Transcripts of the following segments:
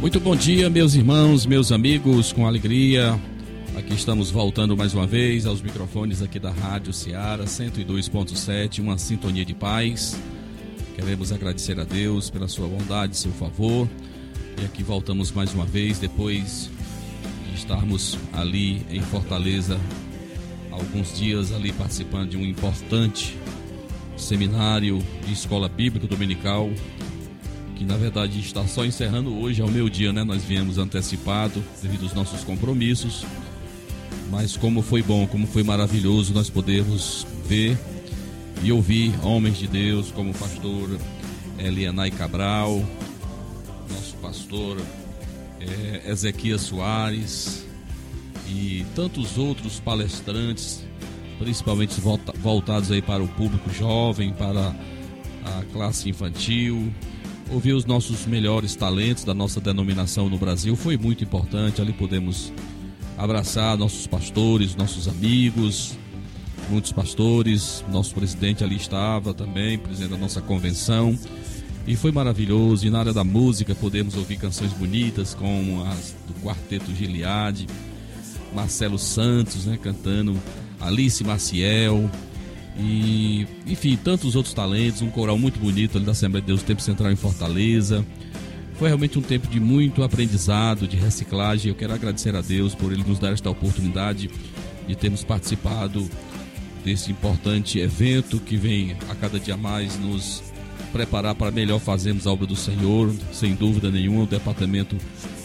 Muito bom dia, meus irmãos, meus amigos, com alegria. Aqui estamos voltando mais uma vez aos microfones aqui da Rádio Ceará 102.7, uma sintonia de paz. Queremos agradecer a Deus pela sua bondade, seu favor. E aqui voltamos mais uma vez depois de estarmos ali em Fortaleza alguns dias ali participando de um importante seminário de escola bíblica dominical que na verdade está só encerrando hoje ao meu dia, né? Nós viemos antecipado devido aos nossos compromissos. Mas como foi bom, como foi maravilhoso nós podermos ver e ouvir homens de Deus como o pastor Elianai Cabral, nosso pastor é, Ezequias Soares e tantos outros palestrantes, principalmente volta, voltados aí para o público jovem, para a classe infantil, ouvir os nossos melhores talentos da nossa denominação no Brasil foi muito importante. Ali podemos abraçar nossos pastores, nossos amigos, muitos pastores. Nosso presidente ali estava também, presidente da nossa convenção. E foi maravilhoso. E na área da música podemos ouvir canções bonitas como as do Quarteto Giliade, Marcelo Santos, né, cantando Alice Maciel, e, enfim, tantos outros talentos, um coral muito bonito ali da Assembleia de Deus, Tempo Central em Fortaleza. Foi realmente um tempo de muito aprendizado, de reciclagem. Eu quero agradecer a Deus por ele nos dar esta oportunidade de termos participado desse importante evento que vem a cada dia mais nos preparar para melhor fazermos a obra do Senhor. Sem dúvida nenhuma, o departamento,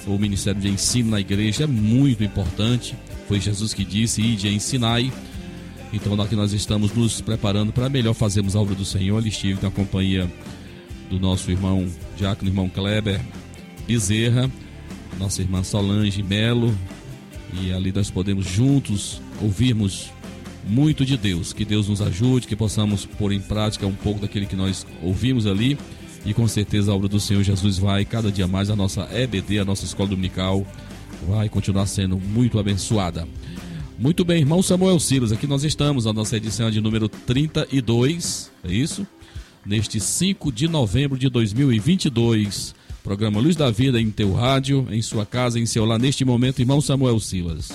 o Ministério de Ensino na igreja é muito importante. Foi Jesus que disse: Ide ensinai. Então aqui nós estamos nos preparando para melhor fazermos a obra do Senhor. Estive na companhia do nosso irmão Diácono, irmão Kleber Bezerra, nossa irmã Solange Melo, e ali nós podemos juntos ouvirmos muito de Deus. Que Deus nos ajude, que possamos pôr em prática um pouco daquele que nós ouvimos ali. E com certeza a obra do Senhor Jesus vai cada dia mais, a nossa EBD, a nossa escola dominical, vai continuar sendo muito abençoada. Muito bem, irmão Samuel Silas, aqui nós estamos, a nossa edição de número 32, é isso? Neste 5 de novembro de 2022. Programa Luz da Vida em teu rádio, em sua casa, em seu lar, neste momento, irmão Samuel Silas.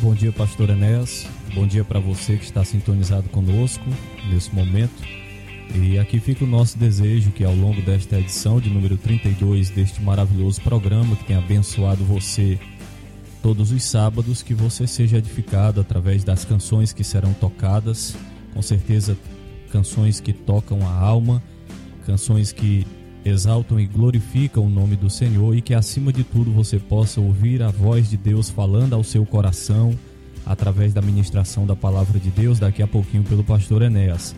Bom dia, pastor Enéas. Bom dia para você que está sintonizado conosco nesse momento. E aqui fica o nosso desejo que ao longo desta edição de número 32 deste maravilhoso programa que tem abençoado você todos os sábados, que você seja edificado através das canções que serão tocadas, com certeza canções que tocam a alma, canções que exaltam e glorificam o nome do Senhor e que acima de tudo você possa ouvir a voz de Deus falando ao seu coração através da ministração da palavra de Deus. Daqui a pouquinho pelo pastor Enéas.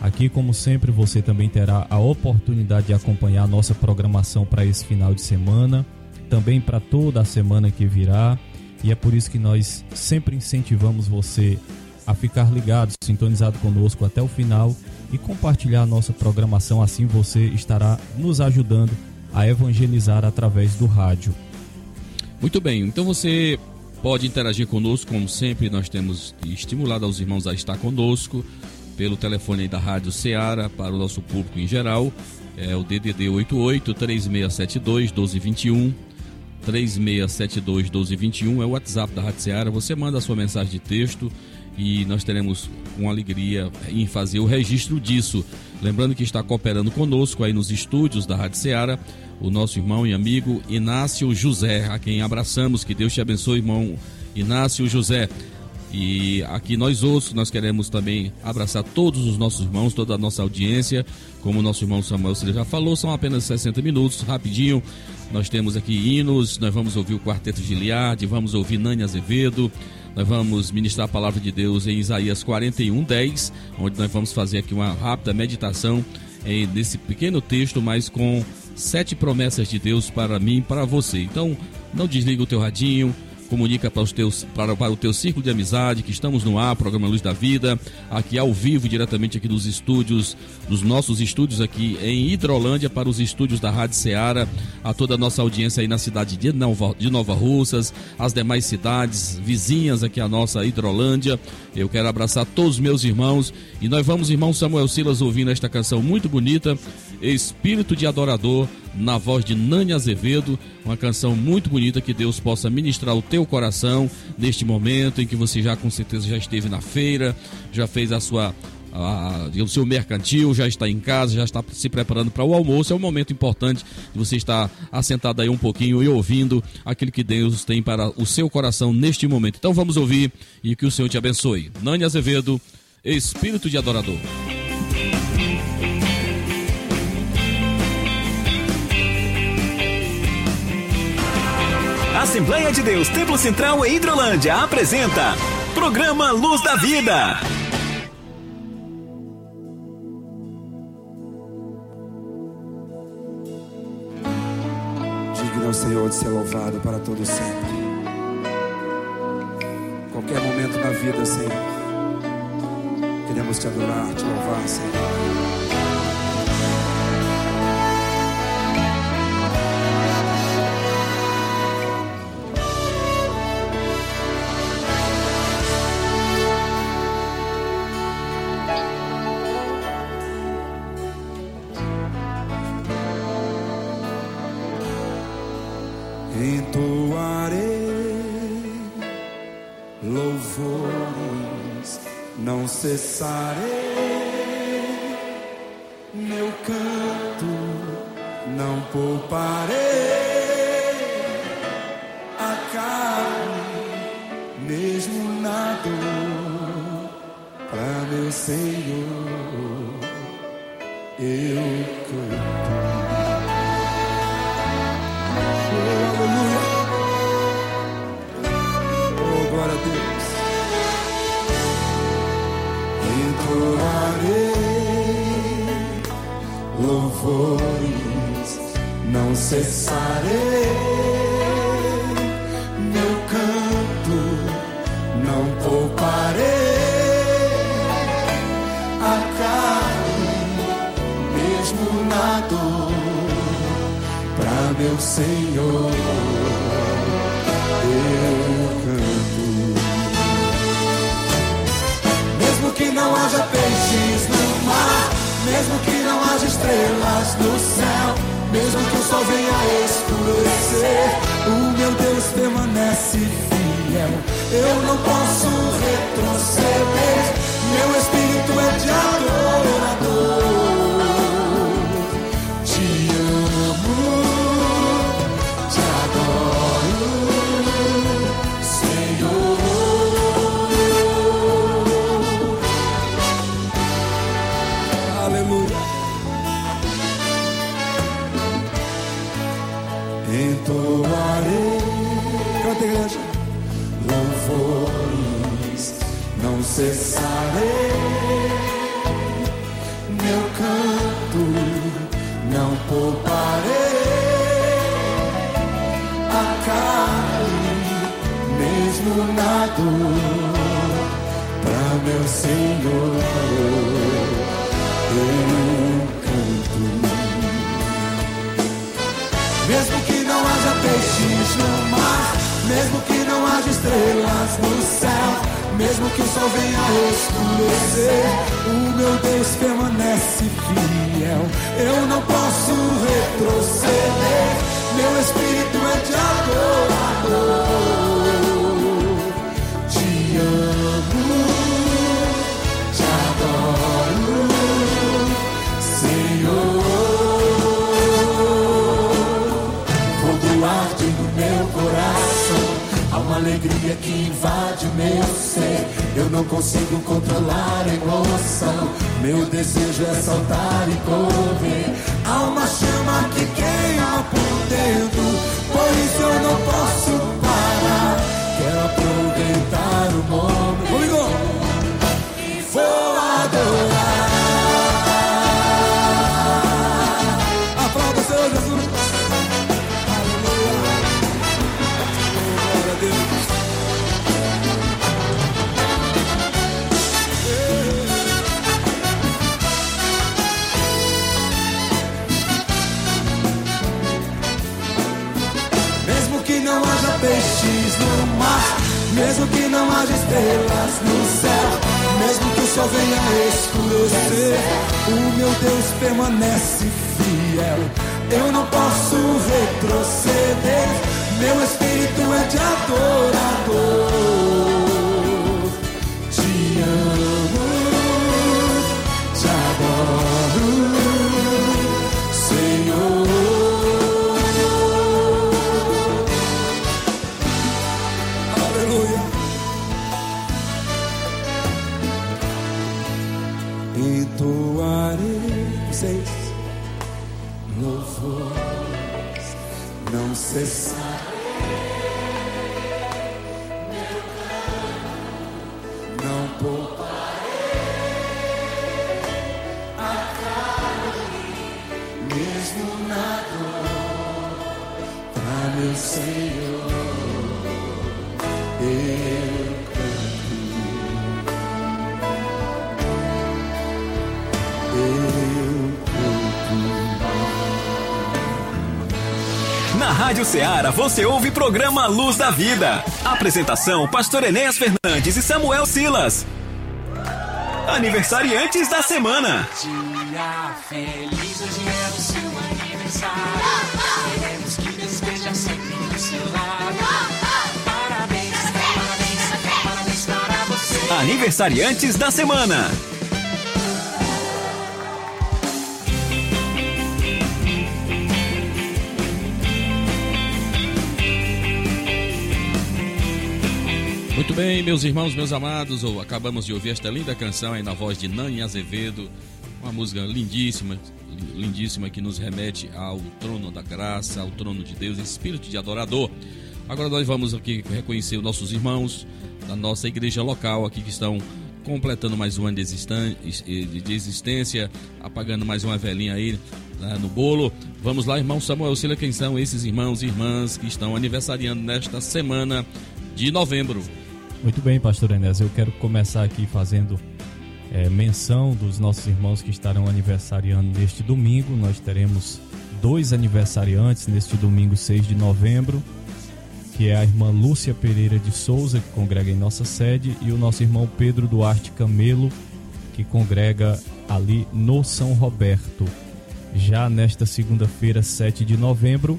Aqui, como sempre, você também terá a oportunidade de acompanhar a nossa programação para esse final de semana também para toda a semana que virá. E é por isso que nós sempre incentivamos você a ficar ligado, sintonizado conosco até o final e compartilhar a nossa programação. Assim você estará nos ajudando a evangelizar através do rádio. Muito bem, então você pode interagir conosco, como sempre, nós temos estimulado aos irmãos a estar conosco pelo telefone da Rádio Ceará para o nosso público em geral. É o DDD 88 3672 1221 3672 1221 é o WhatsApp da Rádio Seara. Você manda a sua mensagem de texto e nós teremos com alegria em fazer o registro disso. Lembrando que está cooperando conosco aí nos estúdios da Rádio Seara o nosso irmão e amigo Inácio José, a quem abraçamos. Que Deus te abençoe, irmão Inácio José. E aqui nós outros, nós queremos também abraçar todos os nossos irmãos, toda a nossa audiência. Como o nosso irmão Samuel já falou, são apenas 60 minutos, rapidinho. Nós temos aqui hinos, nós vamos ouvir o Quarteto Giliardi, vamos ouvir Nani Azevedo, nós vamos ministrar a palavra de Deus em Isaías 41, 10, onde nós vamos fazer aqui uma rápida meditação em, nesse pequeno texto, mas com sete promessas de Deus para mim e para você. Então, não desliga o teu radinho, comunica para, os teus, para, para o teu círculo de amizade que estamos no ar, programa Luz da Vida, aqui ao vivo, diretamente aqui dos estúdios, dos nossos estúdios aqui em Hidrolândia, para os estúdios da Rádio Ceará, a toda a nossa audiência aí na cidade de Nova, de Nova Russas, as demais cidades vizinhas aqui a nossa Hidrolândia. Eu quero abraçar todos os meus irmãos e nós vamos, irmão Samuel Silas, ouvindo esta canção muito bonita, Espírito de Adorador na voz de Nani Azevedo, uma canção muito bonita que Deus possa ministrar o teu coração neste momento em que você já com certeza já esteve na feira, já fez a sua o seu mercantil, já está em casa, já está se preparando para o almoço. É um momento importante de você estar assentado aí um pouquinho e ouvindo aquilo que Deus tem para o seu coração neste momento. Então vamos ouvir e que o Senhor te abençoe. Nani Azevedo, Espírito de Adorador. Assembleia de Deus Templo Central em Hidrolândia apresenta Programa Luz da Vida. Digno ao Senhor de ser louvado para todo sempre. Qualquer momento na vida, Senhor, queremos te adorar, te louvar, Senhor. Cessarei entoarei louvores, não cessarei. Meu canto, não pouparei. A carne, mesmo na dor, para meu Senhor. Não haja peixes no mar, mesmo que não haja estrelas no céu, mesmo que o sol venha escurecer, o meu Deus permanece fiel. Eu não posso retroceder, meu espírito é de adorador. Para meu Senhor eu canto. Mesmo que não haja peixes no mar, mesmo que não haja estrelas no céu mesmo que o sol venha escurecer, o meu Deus permanece fiel. Eu não posso retroceder, Meu desejo é saltar e correr. Há uma chama que sol venha escurecer, o meu Deus permanece fiel. Eu não posso retroceder, meu espírito é de adorador. Na Rádio Ceará você ouve o programa Luz da Vida. Apresentação: Pastor Enéas Fernandes e Samuel Silas. Aniversariantes da semana. Dia feliz, hoje é o seu aniversário. Queremos que Aniversariantes da semana. Muito bem, meus irmãos, meus amados, ou- acabamos de ouvir esta linda canção aí na voz de Nani Azevedo, uma música lindíssima, lindíssima que nos remete ao trono da graça, ao trono de Deus, espírito de adorador. Agora nós vamos aqui reconhecer os nossos irmãos da nossa igreja local aqui que estão completando mais um ano de existência, apagando mais uma velhinha aí né, no bolo. Vamos lá, irmão Samuel Sila, quem são esses irmãos e irmãs que estão aniversariando nesta semana de novembro? Muito bem, pastor Enéas. Eu quero começar aqui fazendo eh, menção dos nossos irmãos que estarão aniversariando neste domingo. Nós teremos dois aniversariantes neste domingo, 6 de novembro, que é a irmã Lúcia Pereira de Souza, que congrega em nossa sede, e o nosso irmão Pedro Duarte Camelo, que congrega ali no São Roberto. Já nesta segunda-feira, 7 de novembro,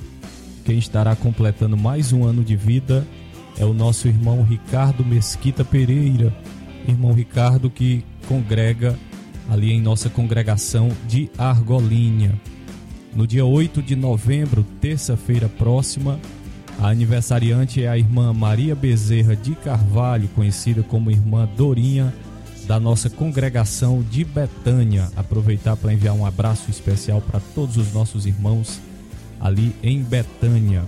quem estará completando mais um ano de vida é o nosso irmão Ricardo Mesquita Pereira. Irmão Ricardo que congrega ali em nossa congregação de Argolinha. No dia 8 de novembro, terça-feira próxima, a aniversariante é a irmã Maria Bezerra de Carvalho, conhecida como irmã Dorinha, da nossa congregação de Betânia. Aproveitar para enviar um abraço especial para todos os nossos irmãos ali em Betânia.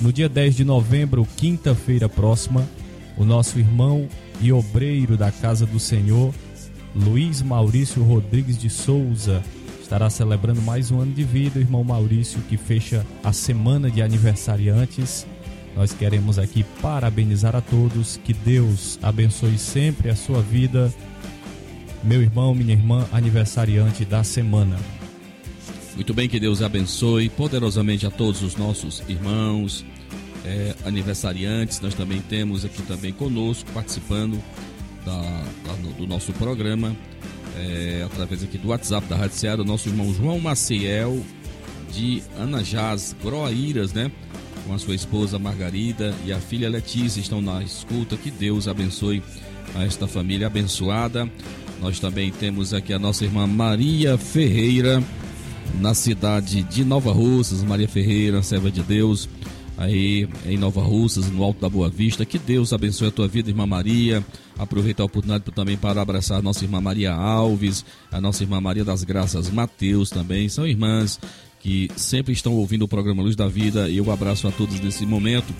No dia 10 de novembro, quinta-feira próxima, o nosso irmão e obreiro da Casa do Senhor, Luiz Maurício Rodrigues de Souza, estará celebrando mais um ano de vida. O irmão Maurício, que fecha a semana de aniversariantes. Nós queremos aqui parabenizar a todos. Que Deus abençoe sempre a sua vida. Meu irmão, minha irmã, aniversariante da semana. Muito bem, que Deus abençoe poderosamente a todos os nossos irmãos, é, aniversariantes. Nós também temos aqui também conosco, participando da, da- do nosso programa, é, através aqui do WhatsApp da Rádio Ceará, o nosso irmão João Maciel, de Anajás, Groaíras, né? Com a sua esposa Margarida e a filha Letícia estão na escuta. Que Deus abençoe a esta família abençoada. Nós também temos aqui a nossa irmã Maria Ferreira, na cidade de Nova Russas, Maria Ferreira, serva de Deus, aí em Nova Russas, no Alto da Boa Vista. Que Deus abençoe a tua vida, irmã Maria. Aproveita a oportunidade também para abraçar a nossa irmã Maria Alves, a nossa irmã Maria das Graças Mateus também. São irmãs que sempre estão ouvindo o programa Luz da Vida e eu abraço a todos nesse momento.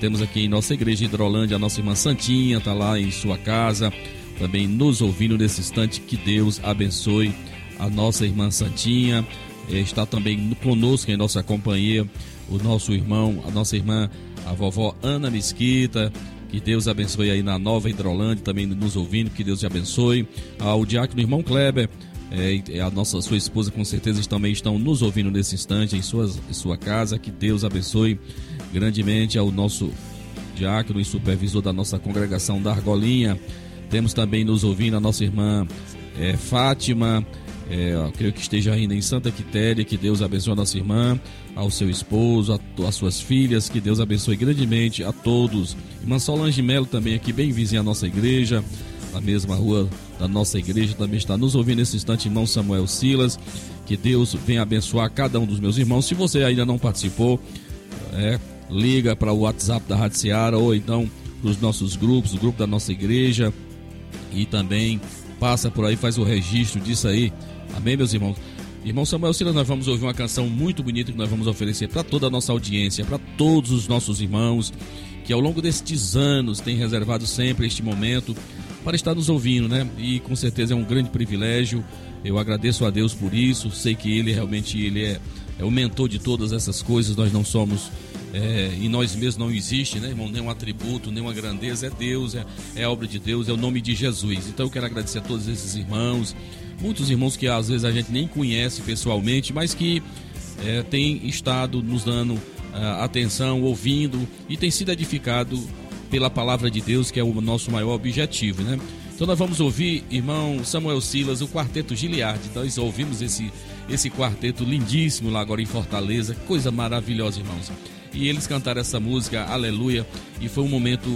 Temos aqui em nossa igreja de Hidrolândia a nossa irmã Santinha, está lá em sua casa, também nos ouvindo nesse instante. Que Deus abençoe a nossa irmã Santinha. Está também conosco em nossa companhia o nosso irmão, a nossa irmã, a vovó Ana Mesquita. Que Deus abençoe aí na Nova Hidrolândia, também nos ouvindo, que Deus te abençoe. Ao diácono irmão Kleber, é, a nossa sua esposa com certeza também estão nos ouvindo nesse instante em, suas, em sua casa. Que Deus abençoe grandemente ao nosso diácono e supervisor da nossa congregação da Argolinha. Temos também nos ouvindo a nossa irmã é, Fátima. É, creio que esteja ainda em Santa Quitéria, que Deus abençoe a nossa irmã, ao seu esposo, a, as suas filhas, que Deus abençoe grandemente a todos. Irmã Solange Melo também aqui, bem vizinha à nossa igreja, na mesma rua da nossa igreja, também está nos ouvindo nesse instante, irmão Samuel Silas. Que Deus venha abençoar cada um dos meus irmãos. Se você ainda não participou, é, liga para o WhatsApp da Rádio Seara ou então para os nossos grupos, o grupo da nossa igreja e também passa por aí, faz o registro disso aí. Amém, meus irmãos? Irmão Samuel Silas, nós vamos ouvir uma canção muito bonita que nós vamos oferecer para toda a nossa audiência, para todos os nossos irmãos que ao longo destes anos têm reservado sempre este momento para estar nos ouvindo, né? E com certeza é um grande privilégio. Eu agradeço a Deus por isso. Sei que Ele realmente ele é, é o mentor de todas essas coisas. Nós não somos é, em nós mesmos não existe, né, irmão? Nenhum atributo, nenhuma grandeza. É Deus, é, é obra de Deus, é o nome de Jesus. Então eu quero agradecer a todos esses irmãos, muitos irmãos que às vezes a gente nem conhece pessoalmente, mas que é, têm estado nos dando ah, atenção, ouvindo e tem sido edificado pela palavra de Deus, que é o nosso maior objetivo, né? Então nós vamos ouvir, irmão Samuel Silas, o quarteto Giliard. Nós ouvimos esse, esse quarteto lindíssimo lá agora em Fortaleza, coisa maravilhosa, irmãos. E eles cantaram essa música, Aleluia, e foi um momento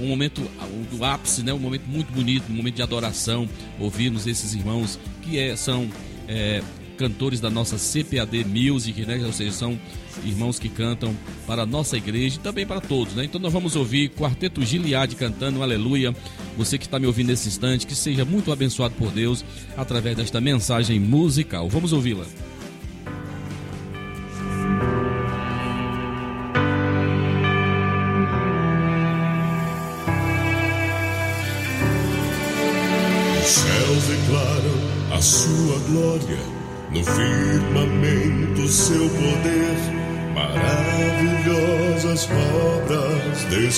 um momento do ápice, né? Um momento muito bonito, um momento de adoração. Ouvirmos esses irmãos que é, são é, cantores da nossa CPAD Music, né? Ou seja, são irmãos que cantam para a nossa igreja e também para todos, né? Então nós vamos ouvir Quarteto Giliade cantando Aleluia. Você que está me ouvindo nesse instante, que seja muito abençoado por Deus através desta mensagem musical. Vamos ouvi-la.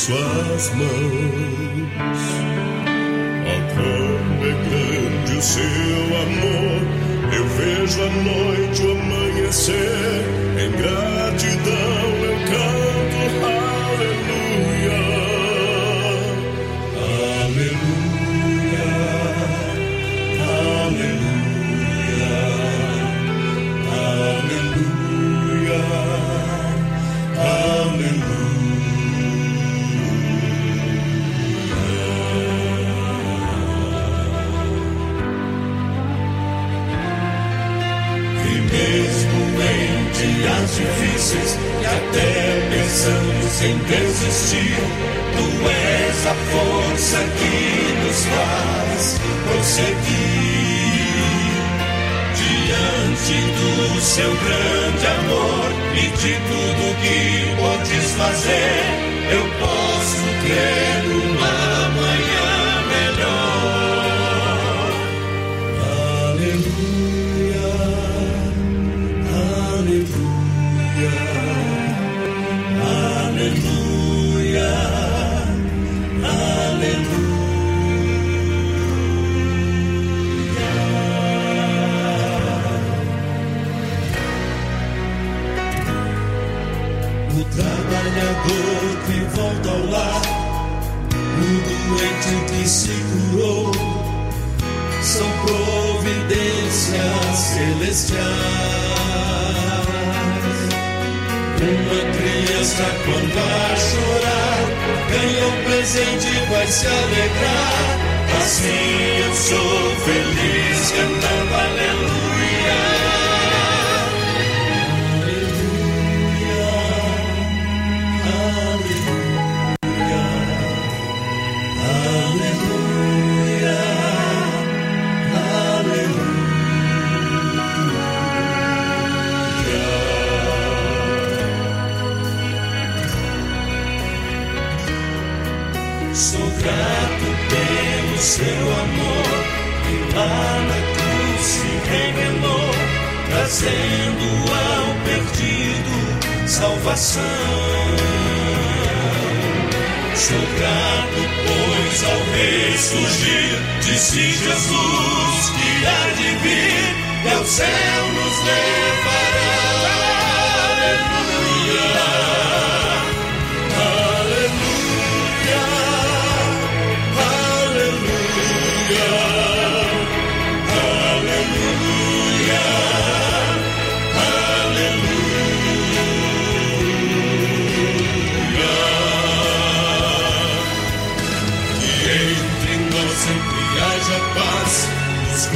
plasma.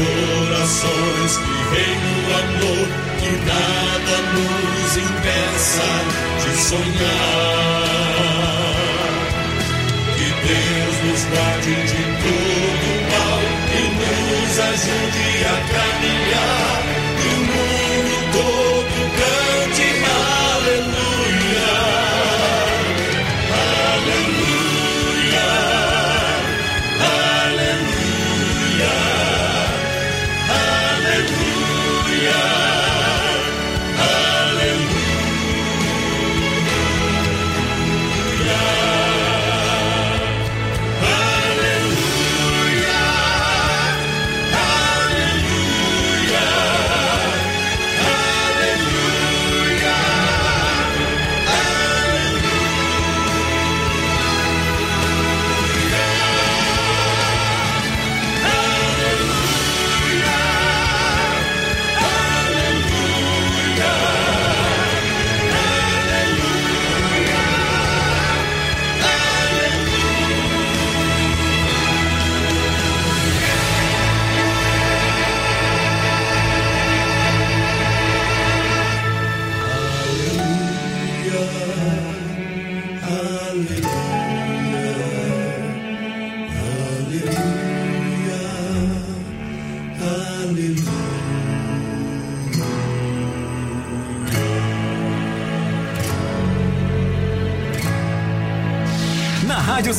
Corações que reina o amor, que nada nos impeça de sonhar. Que Deus nos guarde de todo mal e nos ajude a caminhar.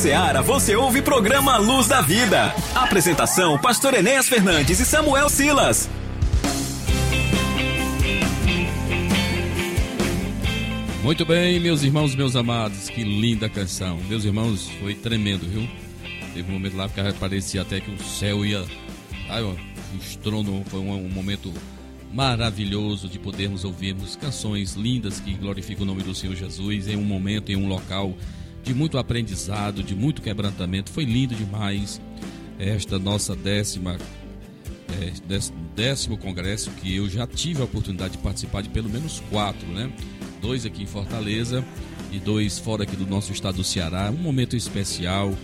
Ceará você ouve programa Luz da Vida. Apresentação: Pastor Enéas Fernandes e Samuel Silas. Muito bem, meus irmãos, meus amados, que linda canção. Meus irmãos, foi tremendo, viu? Teve um momento lá que parecia até que o céu ia. Ai, ó, o estrondo foi um, um momento maravilhoso de podermos ouvirmos canções lindas que glorificam o nome do Senhor Jesus em um momento, em um local de muito aprendizado, de muito quebrantamento. Foi lindo demais esta nossa décima é, dez- décimo congresso que eu já tive a oportunidade de participar de pelo menos quatro, né? Dois aqui em Fortaleza e dois fora aqui do nosso estado do Ceará. Um momento especial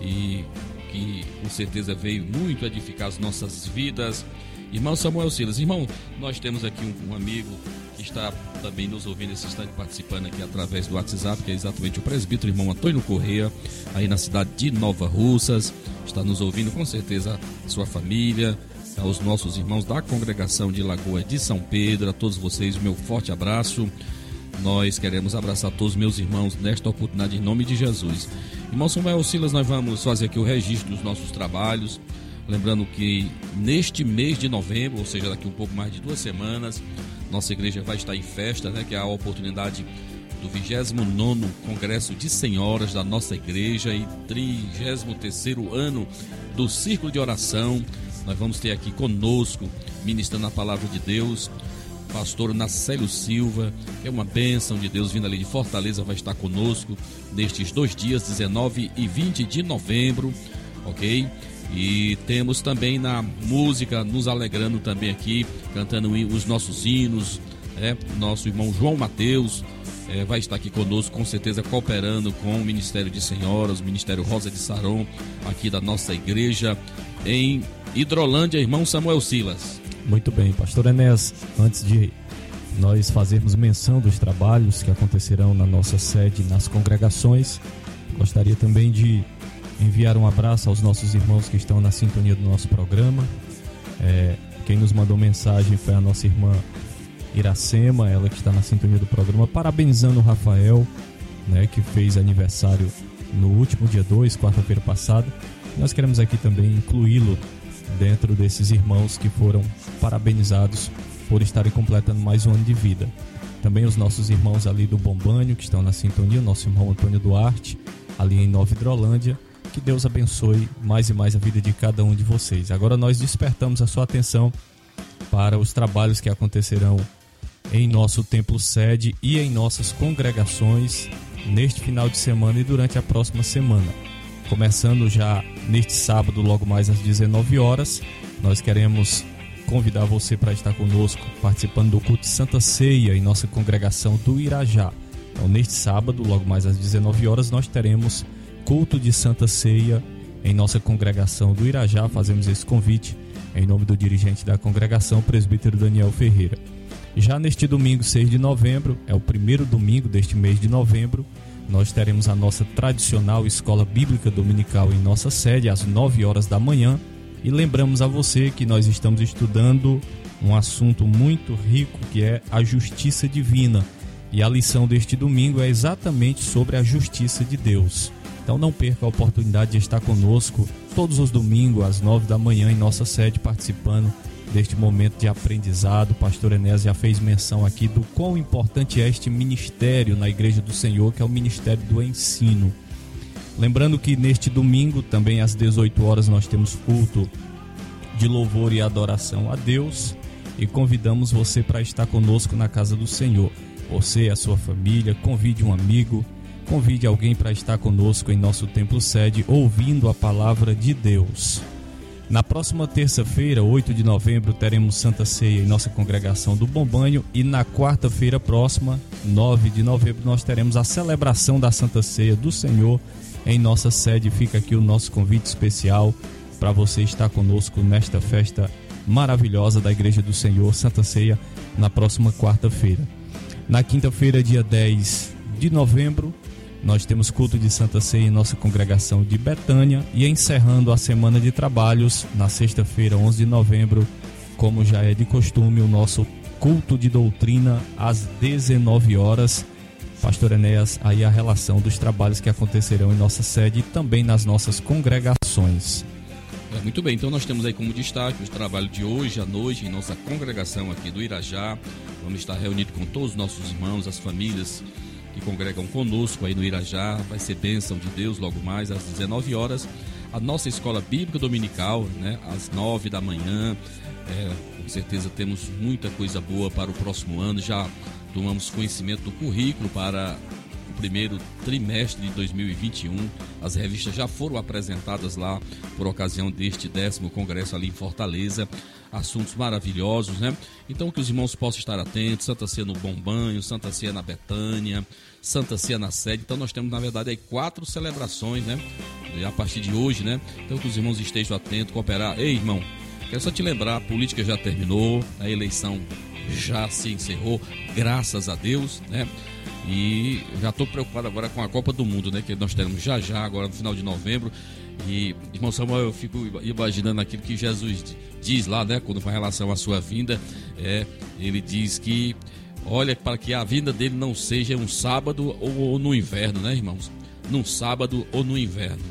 e que com certeza veio muito edificar as nossas vidas. Irmão Samuel Silas, irmão, nós temos aqui um, um amigo que está também nos ouvindo esse instante, participando aqui através do WhatsApp, que é exatamente o presbítero irmão Antônio Correia, aí na cidade de Nova Russas. Está nos ouvindo com certeza sua família, aos nossos irmãos da congregação de Lagoa de São Pedro, a todos vocês, meu forte abraço. Nós queremos abraçar todos os meus irmãos nesta oportunidade em nome de Jesus. Irmão Samuel Silas, nós vamos fazer aqui o registro dos nossos trabalhos. Lembrando que neste mês de novembro, ou seja, daqui um pouco mais de duas semanas, nossa igreja vai estar em festa, né? Que é a oportunidade do 29 Congresso de Senhoras da nossa igreja e 33 ano do Círculo de Oração. Nós vamos ter aqui conosco, ministrando a palavra de Deus, pastor Nacélio Silva, que é uma bênção de Deus vindo ali de Fortaleza, vai estar conosco nestes dois dias, 19 e 20 de novembro, ok? E temos também na música, nos alegrando também aqui, cantando os nossos hinos, é, nosso irmão João Mateus é, vai estar aqui conosco, com certeza cooperando com o Ministério de Senhoras, o Ministério Rosa de Saron, aqui da nossa igreja em Hidrolândia, irmão Samuel Silas. Muito bem, pastor Enéas, antes de nós fazermos menção dos trabalhos que acontecerão na nossa sede, nas congregações, gostaria também de enviar um abraço aos nossos irmãos que estão na sintonia do nosso programa. É, quem nos mandou mensagem foi a nossa irmã Iracema, ela que está na sintonia do programa, parabenizando o Rafael, né, que fez aniversário no último dia 2, quarta-feira passada. Nós queremos aqui também incluí-lo dentro desses irmãos que foram parabenizados por estarem completando mais um ano de vida. Também os nossos irmãos ali do Bombanho, que estão na sintonia, o nosso irmão Antônio Duarte, ali em Nova Hidrolândia. Que Deus abençoe mais e mais a vida de cada um de vocês. Agora nós despertamos a sua atenção para os trabalhos que acontecerão em nosso templo sede e em nossas congregações neste final de semana e durante a próxima semana. Começando já neste sábado, logo mais às 19 horas, nós queremos convidar você para estar conosco participando do culto de Santa Ceia em nossa congregação do Irajá. Então, neste sábado, logo mais às 19 horas, nós teremos culto de Santa Ceia em nossa congregação do Irajá. Fazemos esse convite em nome do dirigente da congregação, presbítero Daniel Ferreira. Já neste domingo 6 de novembro, é o primeiro domingo deste mês de novembro, nós teremos a nossa tradicional escola bíblica dominical em nossa sede às 9 horas da manhã. E lembramos a você que nós estamos estudando um assunto muito rico que é a justiça divina. E a lição deste domingo é exatamente sobre a justiça de Deus. Então não perca a oportunidade de estar conosco todos os domingos às 9 da manhã em nossa sede participando deste momento de aprendizado. O pastor Enéas já fez menção aqui do quão importante é este ministério na Igreja do Senhor, que é o ministério do ensino. Lembrando que neste domingo, também às 18 horas, nós temos culto de louvor e adoração a Deus e convidamos você para estar conosco na casa do Senhor. Você e a sua família, convide um amigo, convide alguém para estar conosco em nosso templo sede, ouvindo a palavra de Deus. Na próxima terça-feira, 8 de novembro, teremos Santa Ceia em nossa congregação do Bombanho e na quarta-feira próxima, 9 de novembro, nós teremos a celebração da Santa Ceia do Senhor em nossa sede. Fica aqui o nosso convite especial para você estar conosco nesta festa maravilhosa da Igreja do Senhor, Santa Ceia, na próxima quarta-feira. Na quinta-feira, dia 10 de novembro, nós temos culto de Santa Ceia em nossa congregação de Betânia e encerrando a semana de trabalhos na sexta-feira, 11 de novembro, como já é de costume, o nosso culto de doutrina às 19 horas. Pastor Enéas, aí a relação dos trabalhos que acontecerão em nossa sede e também nas nossas congregações. É, muito bem, então nós temos aí como destaque o trabalho de hoje à noite em nossa congregação aqui do Irajá. Vamos estar reunidos com todos os nossos irmãos, as famílias que congregam conosco aí no Irajá. Vai ser bênção de Deus logo mais às 19 horas. A nossa escola bíblica dominical, né, às 9 da manhã. É, com certeza temos muita coisa boa para o próximo ano. Já tomamos conhecimento do currículo para o primeiro trimestre de 2021. As revistas já foram apresentadas lá por ocasião deste décimo congresso ali em Fortaleza assuntos maravilhosos, né? Então que os irmãos possam estar atentos, Santa Ceia no Bom Banho, Santa Ceia na Betânia, Santa Ceia na sede. Então nós temos na verdade aí quatro celebrações, né? A partir de hoje, né? Então que os irmãos estejam atentos, cooperar. Ei, irmão, quero só te lembrar, a política já terminou, a eleição já se encerrou, graças a Deus, né? E já estou preocupado agora com a Copa do Mundo, né? Que nós teremos já já, agora no final de novembro. E, irmão Samuel, eu fico imaginando aquilo que Jesus diz lá, né? Quando com relação à sua vinda, é, ele diz que, olha, para que a vinda dele não seja um sábado ou, ou no inverno, né, irmãos? Num sábado ou no inverno.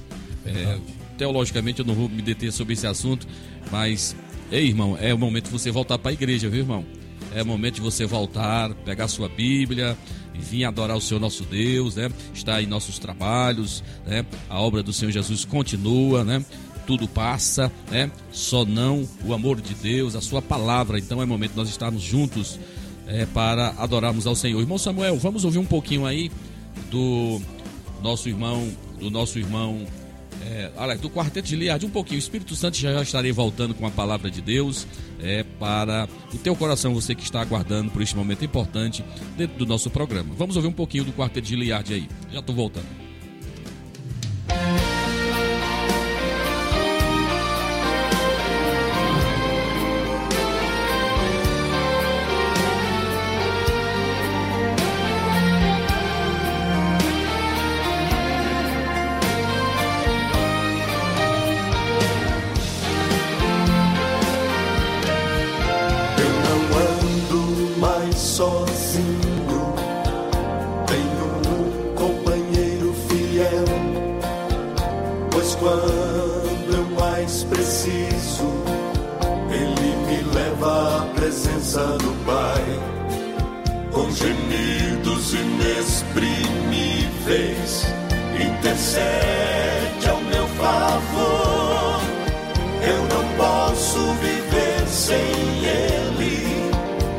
É, teologicamente eu não vou me deter sobre esse assunto, mas, ei, irmão, é o momento de você voltar para a igreja, viu, irmão? É o momento de você voltar, pegar sua Bíblia, e vir adorar o Senhor nosso Deus, né? Está em nossos trabalhos, né? A obra do Senhor Jesus continua, né? Tudo passa, né? Só não o amor de Deus, a sua palavra. Então é momento de nós estarmos juntos é, para adorarmos ao Senhor. Irmão Samuel, vamos ouvir um pouquinho aí do nosso irmão, do nosso irmão é, olha, do quarteto de Liard, um pouquinho. O Espírito Santo já, já estarei voltando com a palavra de Deus é, para o teu coração, você que está aguardando por este momento importante dentro do nosso programa. Vamos ouvir um pouquinho do quarteto de Liard aí. Já estou voltando. Gemidos inexprimíveis, intercede ao meu favor. Eu não posso viver sem Ele,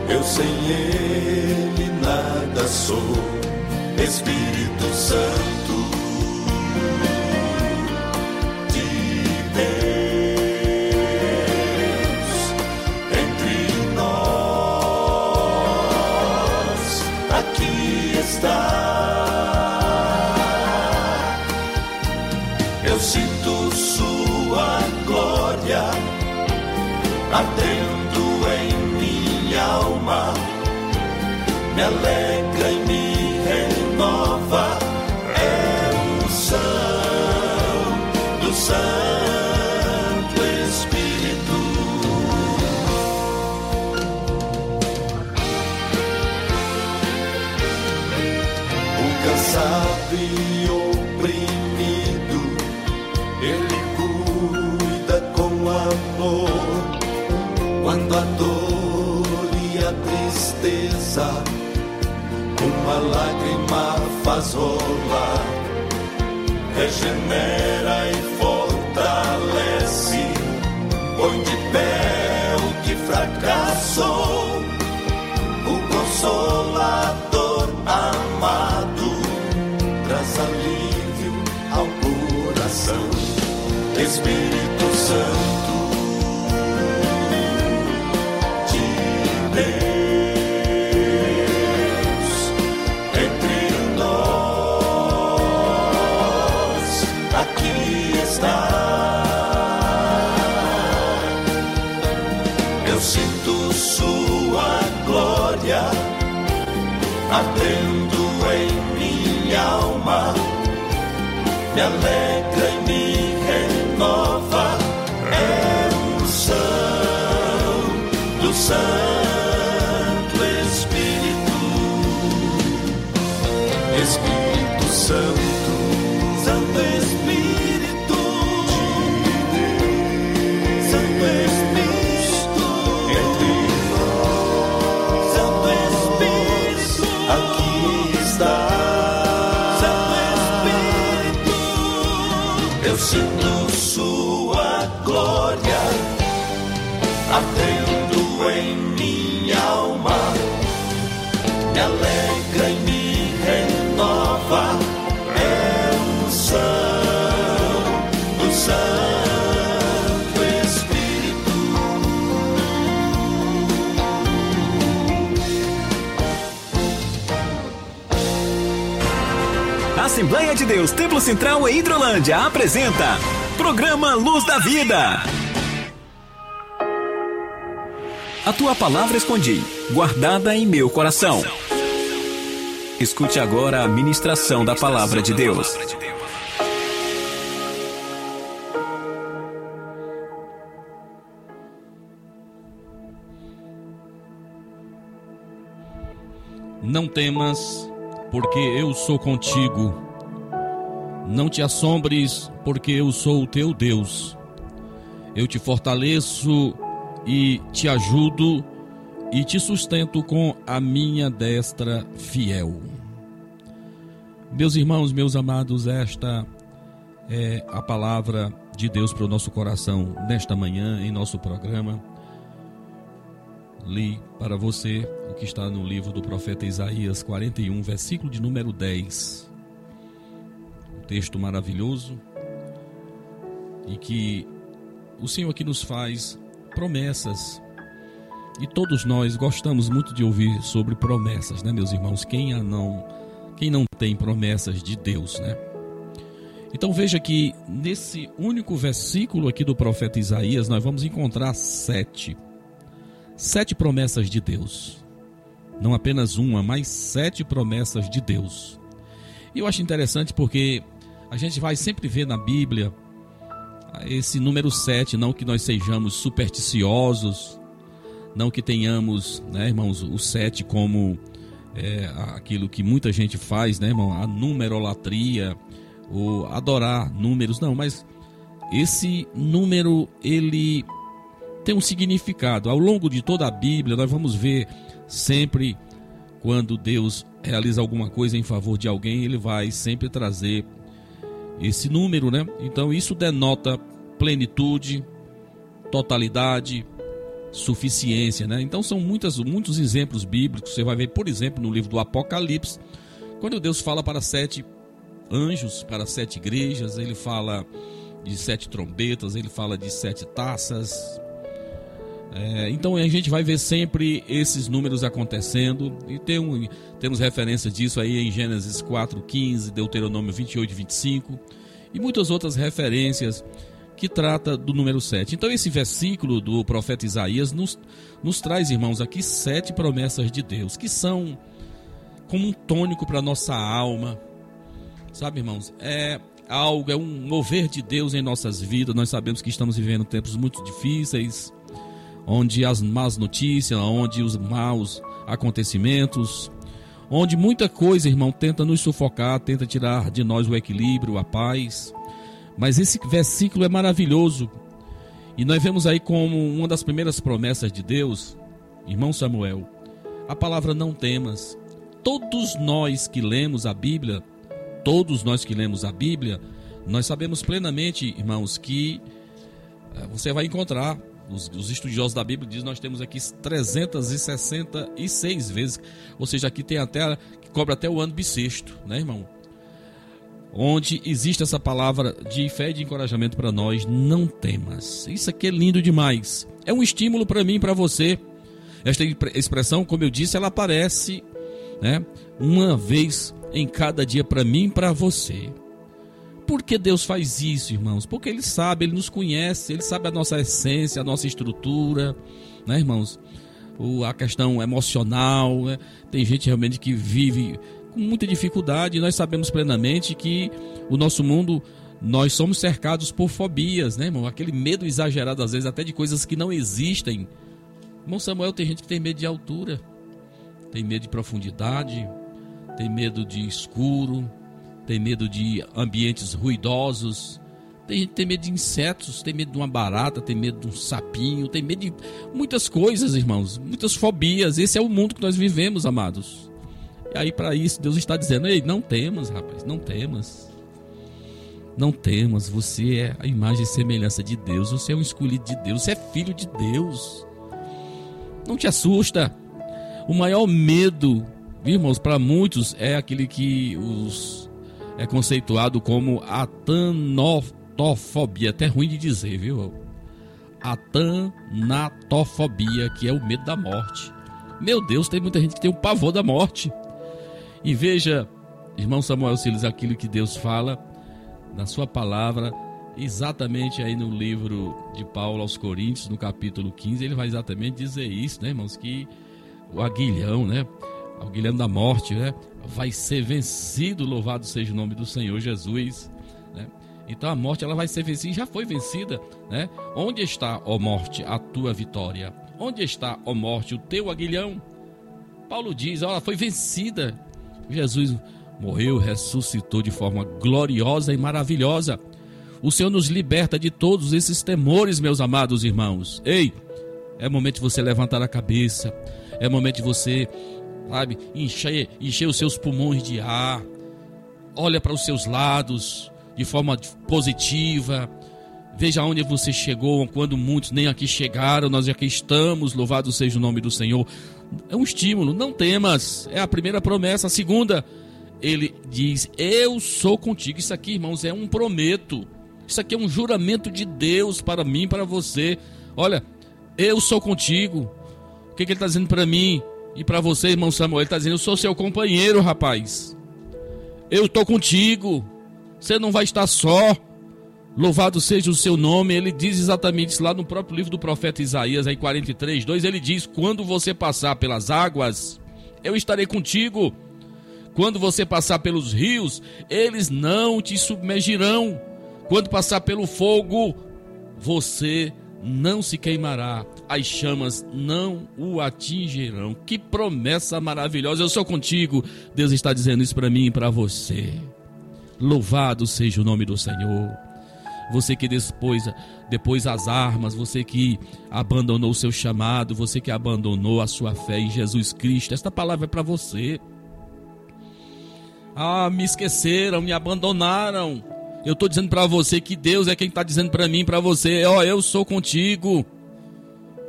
eu sem Ele nada sou. Espírito Santo me alegra rolar, regenera e fortalece, põe de pé o que fracassou. O consolador amado traz alívio ao coração. Espírito Santo ardendo em minha alma, me alegra e me renova. É unção do Santo de Deus Templo Central em Hidrolândia apresenta Programa Luz da Vida. A tua palavra escondi, guardada em meu coração. Escute agora a ministração da palavra de Deus. Não temas, porque eu sou contigo. Não te assombres, porque eu sou o teu Deus. Eu te fortaleço e te ajudo e te sustento com a minha destra fiel. Meus irmãos, meus amados, esta é a palavra de Deus para o nosso coração nesta manhã em nosso programa. Li para você o que está no livro do profeta Isaías 41, versículo de número 10. Texto maravilhoso e que o Senhor aqui nos faz promessas. E todos nós gostamos muito de ouvir sobre promessas, né, meus irmãos? Quem a não, quem não tem promessas de Deus, né? Então veja que nesse único versículo aqui do profeta Isaías nós vamos encontrar sete, sete promessas de Deus. Não apenas uma, mas sete promessas de Deus. E eu acho interessante porque a gente vai sempre ver na Bíblia esse número 7, não que nós sejamos supersticiosos, não que tenhamos, né, irmãos, o 7 como é, aquilo que muita gente faz, né, irmão, a numerolatria, ou adorar números, não, mas esse número ele tem um significado. Ao longo de toda a Bíblia, nós vamos ver sempre quando Deus realiza alguma coisa em favor de alguém, ele vai sempre trazer esse número, né? Então isso denota plenitude, totalidade, suficiência, né? Então são muitas, muitos exemplos bíblicos. Você vai ver, por exemplo, no livro do Apocalipse, quando Deus fala para sete anjos, para sete igrejas, ele fala de sete trombetas, ele fala de sete taças, é, então a gente vai ver sempre esses números acontecendo e tem um, temos referência disso aí em Gênesis 4:15, Deuteronômio 28 25 e muitas outras referências que trata do número 7. Então esse versículo do profeta Isaías nos, nos traz, irmãos, aqui sete promessas de Deus que são como um tônico para nossa alma. Sabe, irmãos? É algo, é um mover de Deus em nossas vidas. Nós sabemos que estamos vivendo tempos muito difíceis onde as más notícias, onde os maus acontecimentos, onde muita coisa, irmão, tenta nos sufocar, tenta tirar de nós o equilíbrio, a paz. Mas esse versículo é maravilhoso. E nós vemos aí como uma das primeiras promessas de Deus, irmão Samuel, a palavra não temas. Todos nós que lemos a Bíblia, todos nós que lemos a Bíblia, nós sabemos plenamente, irmãos, que eh, você vai encontrar os, os, estudiosos da Bíblia dizem nós temos aqui 366 vezes, ou seja, aqui tem até que cobra até o ano bissexto, né, irmão? Onde existe essa palavra de fé e de encorajamento para nós, não temas. Isso aqui é lindo demais. É um estímulo para mim e para você. Esta expressão, como eu disse, ela aparece, né, uma vez em cada dia para mim e para você. Por que Deus faz isso, irmãos? Porque Ele sabe, Ele nos conhece, Ele sabe a nossa essência, a nossa estrutura, né, irmãos? O, a questão emocional, né? tem gente realmente que vive com muita dificuldade e nós sabemos plenamente que o nosso mundo nós somos cercados por fobias, né, irmão? Aquele medo exagerado, às vezes, até de coisas que não existem. Irmão Samuel, tem gente que tem medo de altura, tem medo de profundidade, tem medo de escuro, tem medo de ambientes ruidosos, tem gente que tem medo de insetos, tem medo de uma barata, tem medo de um sapinho, tem medo de muitas coisas, irmãos, muitas fobias. Esse é o mundo que nós vivemos, amados. E aí, para isso, Deus está dizendo: Ei, não temas, rapaz, não temas. Não temas, você é a imagem e semelhança de Deus, você é um escolhido de Deus, você é filho de Deus. Não te assusta. O maior medo, irmãos, para muitos é aquele que os é conceituado como a tanatofobia, até ruim de dizer, viu? A tanatofobia, que é o medo da morte. Meu Deus, tem muita gente que tem o pavor da morte. E veja, irmão Samuel Silas, aquilo que Deus fala na sua palavra, exatamente aí no livro de Paulo aos Coríntios, no capítulo 15, ele vai exatamente dizer isso, né, irmãos? Que o aguilhão, né? O aguilhão da morte, né? Vai ser vencido, louvado seja o nome do Senhor Jesus. Né? Então a morte ela vai ser vencida, já foi vencida. Né? Onde está, ó morte, a tua vitória? Onde está, ó morte, o teu aguilhão? Paulo diz, ela foi vencida. Jesus morreu, ressuscitou de forma gloriosa e maravilhosa. O Senhor nos liberta de todos esses temores, meus amados irmãos. Ei, é momento de você levantar a cabeça. É momento de você sabe? Encher, encher os seus pulmões de ar. Olha para os seus lados de forma positiva. Veja onde você chegou, quando muitos nem aqui chegaram, nós aqui estamos, louvado seja o nome do Senhor. É um estímulo, não temas, é a primeira promessa. A segunda, ele diz: Eu sou contigo. Isso aqui, irmãos, é um prometo. Isso aqui é um juramento de Deus para mim, para você. Olha, eu sou contigo. O que, que ele está dizendo para mim? E para você, irmão Samuel, ele está dizendo: Eu sou seu companheiro, rapaz. Eu estou contigo. Você não vai estar só. Louvado seja o seu nome. Ele diz exatamente isso lá no próprio livro do profeta Isaías, aí 43, 2. Ele diz: Quando você passar pelas águas, eu estarei contigo. Quando você passar pelos rios, eles não te submergirão. Quando passar pelo fogo, você não se queimará, as chamas não o atingirão. Que promessa maravilhosa! Eu sou contigo. Deus está dizendo isso para mim e para você. Louvado seja o nome do Senhor. você que depois, depois as armas, você que abandonou o seu chamado, você que abandonou a sua fé em Jesus Cristo. Esta palavra é para você. Ah, me esqueceram, me abandonaram. Eu estou dizendo para você que Deus é quem está dizendo para mim, para você, ó, oh, eu sou contigo.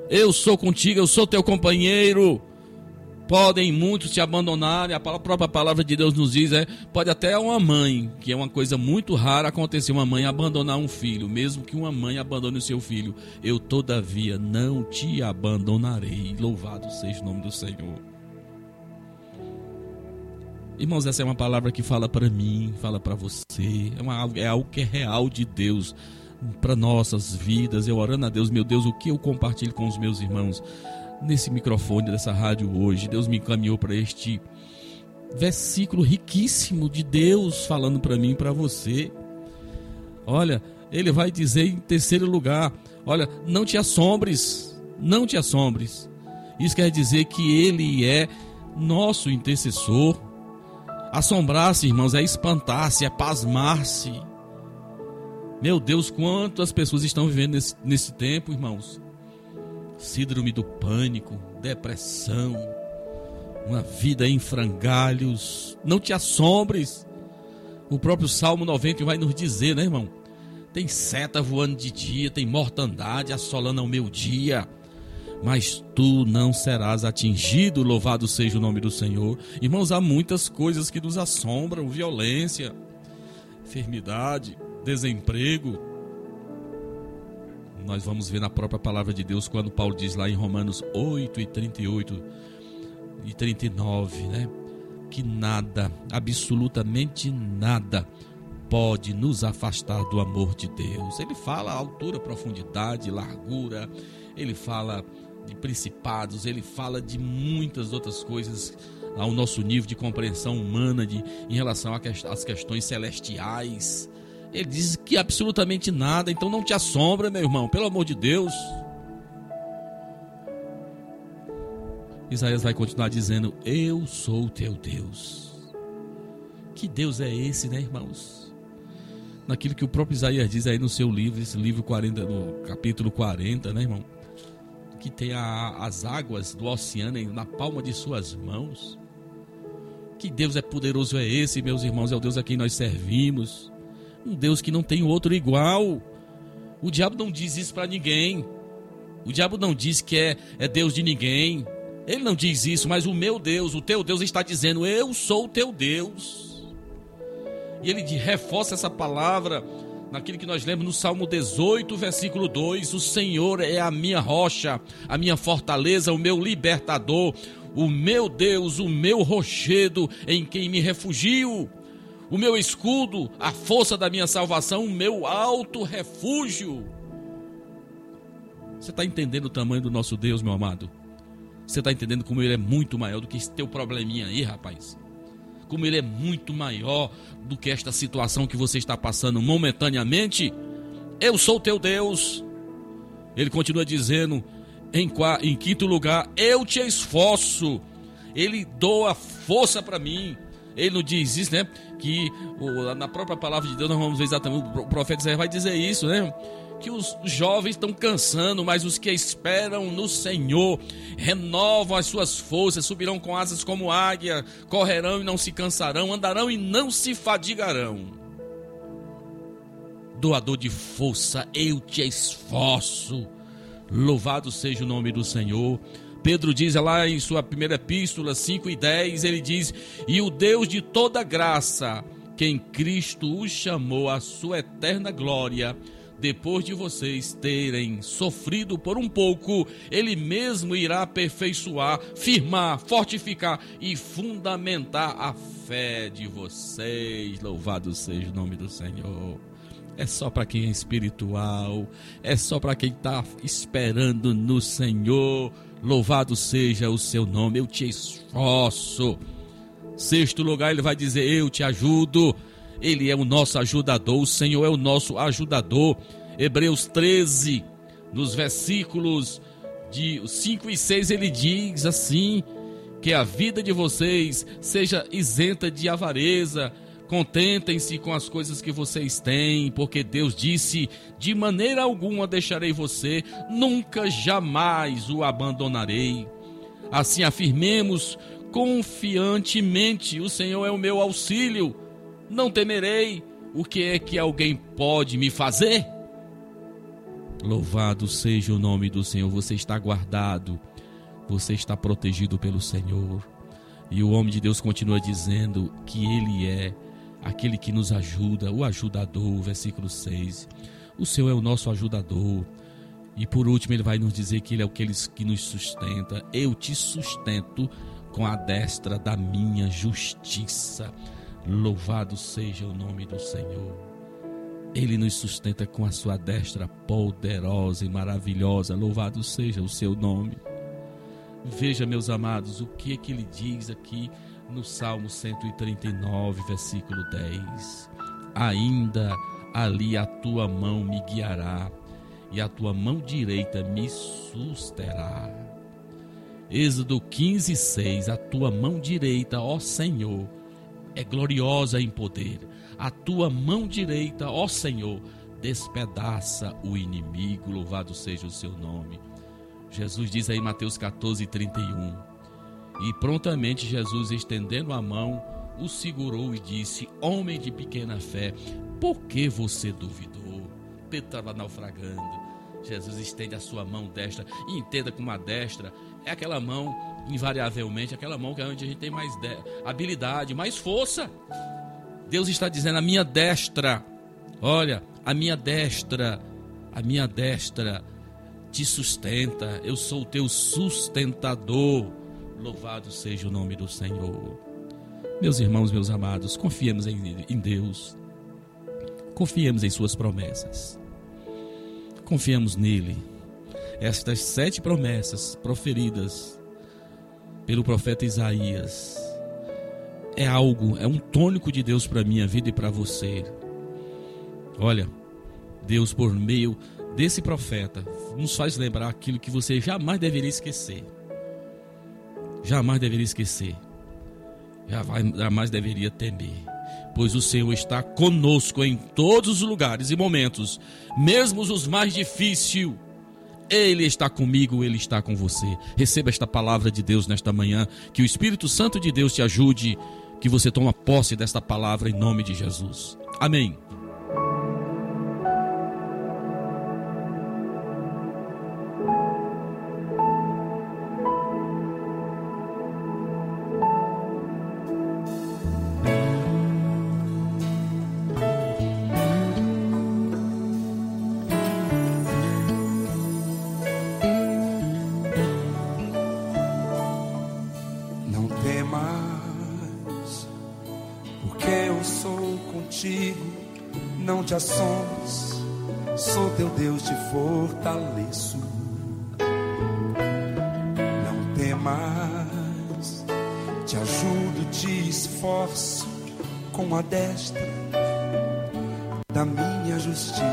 Eu sou contigo, eu sou teu companheiro. Podem muitos te abandonarem, a própria palavra de Deus nos diz, é, pode até uma mãe, que é uma coisa muito rara acontecer, uma mãe abandonar um filho, mesmo que uma mãe abandone o seu filho. Eu, todavia, não te abandonarei. Louvado seja o nome do Senhor. Irmãos, essa é uma palavra que fala para mim, fala para você, é, uma, é algo que é real de Deus para nossas vidas. Eu orando a Deus, meu Deus, o que eu compartilho com os meus irmãos nesse microfone dessa rádio hoje. Deus me encaminhou para este versículo riquíssimo de Deus falando para mim e para você. Olha, ele vai dizer em terceiro lugar: olha, não te assombres, não te assombres. Isso quer dizer que ele é nosso intercessor. Assombrar-se, irmãos, é espantar-se, é pasmar-se. Meu Deus, quantas pessoas estão vivendo nesse, nesse tempo, irmãos? síndrome do pânico, depressão, uma vida em frangalhos. Não te assombres. O próprio Salmo 90 vai nos dizer, né, irmão? Tem seta voando de dia, tem mortandade assolando ao meu dia. Mas tu não serás atingido, louvado seja o nome do Senhor. Irmãos, há muitas coisas que nos assombram: violência, enfermidade, desemprego, nós vamos ver na própria palavra de Deus quando Paulo diz lá em Romanos 8 e 38 e 39, né? Que nada, absolutamente nada, pode nos afastar do amor de Deus. Ele fala altura, profundidade, largura, ele fala de principados, ele fala de muitas outras coisas ao nosso nível de compreensão humana de, em relação às questões celestiais. Ele diz que absolutamente nada, então não te assombra, meu irmão, pelo amor de Deus. Isaías vai continuar dizendo: Eu sou teu Deus. Que Deus é esse, né, irmãos? Naquilo que o próprio Isaías diz aí no seu livro, esse livro 40, no capítulo 40, né, irmão? Que tem a, as águas do oceano na palma de suas mãos. Que Deus é poderoso é esse, meus irmãos? É o Deus a quem nós servimos um Deus que não tem outro igual. O diabo não diz isso para ninguém. O diabo não diz que é, é Deus de ninguém. Ele não diz isso, mas o meu Deus, o teu Deus está dizendo: Eu sou o teu Deus. E ele reforça essa palavra naquilo que nós lemos no Salmo 18, versículo 2: O Senhor é a minha rocha, a minha fortaleza, o meu libertador, o meu Deus, o meu rochedo em quem me refugio o meu escudo, a força da minha salvação, o meu alto refúgio. Você está entendendo o tamanho do nosso Deus, meu amado? Você está entendendo como ele é muito maior do que esse teu probleminha aí, rapaz? Como ele é muito maior do que esta situação que você está passando momentaneamente? Eu sou teu Deus. Ele continua dizendo, em, em quinto lugar, eu te esforço. Ele doa força para mim. Ele não diz isso, né? Que na própria palavra de Deus nós vamos ver exatamente, o profeta Isaías vai dizer isso, né? Que os jovens estão cansando, mas os que esperam no Senhor renovam as suas forças, subirão com asas como águia, correrão e não se cansarão, andarão e não se fadigarão. Doador de força, eu te esforço. Louvado seja o nome do Senhor. Pedro diz lá em sua primeira epístola 5 e 10, ele diz: E o Deus de toda graça, que em Cristo os chamou à sua eterna glória, depois de vocês terem sofrido por um pouco, Ele mesmo irá aperfeiçoar, firmar, fortificar e fundamentar a fé de vocês. Louvado seja o nome do Senhor. É só para quem é espiritual, é só para quem está esperando no Senhor. Louvado seja o seu nome, eu te esforço. Sexto lugar, ele vai dizer: Eu te ajudo. Ele é o nosso ajudador, o Senhor é o nosso ajudador. Hebreus 13, nos versículos de 5 e 6, ele diz assim: Que a vida de vocês seja isenta de avareza, Contentem-se com as coisas que vocês têm, porque Deus disse: de maneira alguma deixarei você, nunca jamais o abandonarei. Assim afirmemos confiantemente: o Senhor é o meu auxílio, não temerei. O que é que alguém pode me fazer? Louvado seja o nome do Senhor, você está guardado, você está protegido pelo Senhor. E o homem de Deus continua dizendo que Ele é aquele que nos ajuda, o ajudador, versículo 6. O Senhor é o nosso ajudador. E por último, ele vai nos dizer que ele é aquele que nos sustenta. Eu te sustento com a destra da minha justiça. Louvado seja o nome do Senhor. Ele nos sustenta com a sua destra poderosa e maravilhosa. Louvado seja o seu nome. Veja, meus amados, o que é que ele diz aqui no Salmo 139, versículo 10. Ainda ali a tua mão me guiará e a tua mão direita me susterá. Êxodo 15, 6. A tua mão direita, ó Senhor, é gloriosa em poder. A tua mão direita, ó Senhor, despedaça o inimigo. Louvado seja o seu nome. Jesus diz aí em Mateus 14, 31. E prontamente Jesus, estendendo a mão, o segurou e disse: Homem de pequena fé, por que você duvidou? Pedro estava naufragando. Jesus estende a sua mão destra e entenda como a destra é aquela mão, invariavelmente, aquela mão que é onde a gente tem mais habilidade, mais força. Deus está dizendo: a minha destra, olha, a minha destra, a minha destra te sustenta, eu sou o teu sustentador. Louvado seja o nome do Senhor. Meus irmãos, meus amados, confiemos em, Deus. Confiemos em Suas promessas. Confiemos nele. Estas sete promessas proferidas pelo profeta Isaías é algo, é um tônico de Deus para minha vida e para você. Olha, Deus, por meio desse profeta, nos faz lembrar aquilo que você jamais deveria esquecer jamais deveria esquecer, jamais deveria temer, pois o Senhor está conosco em todos os lugares e momentos, mesmo os mais difíceis. Ele está comigo, Ele está com você. Receba esta palavra de Deus nesta manhã. Que o Espírito Santo de Deus te ajude. Que você tome posse desta palavra em nome de Jesus. Amém. Não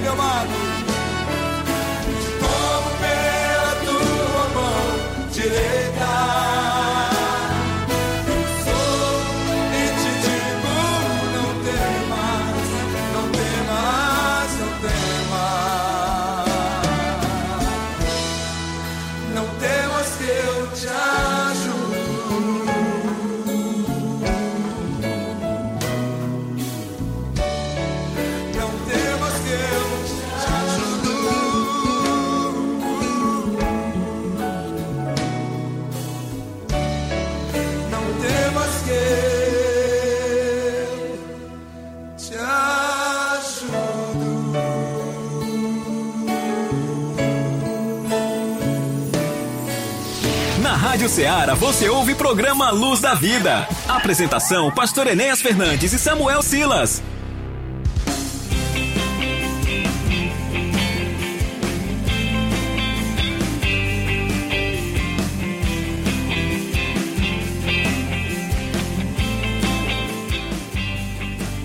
meu amado. Ceará você ouve o programa Luz da Vida. Apresentação: Pastor Enéas Fernandes e Samuel Silas.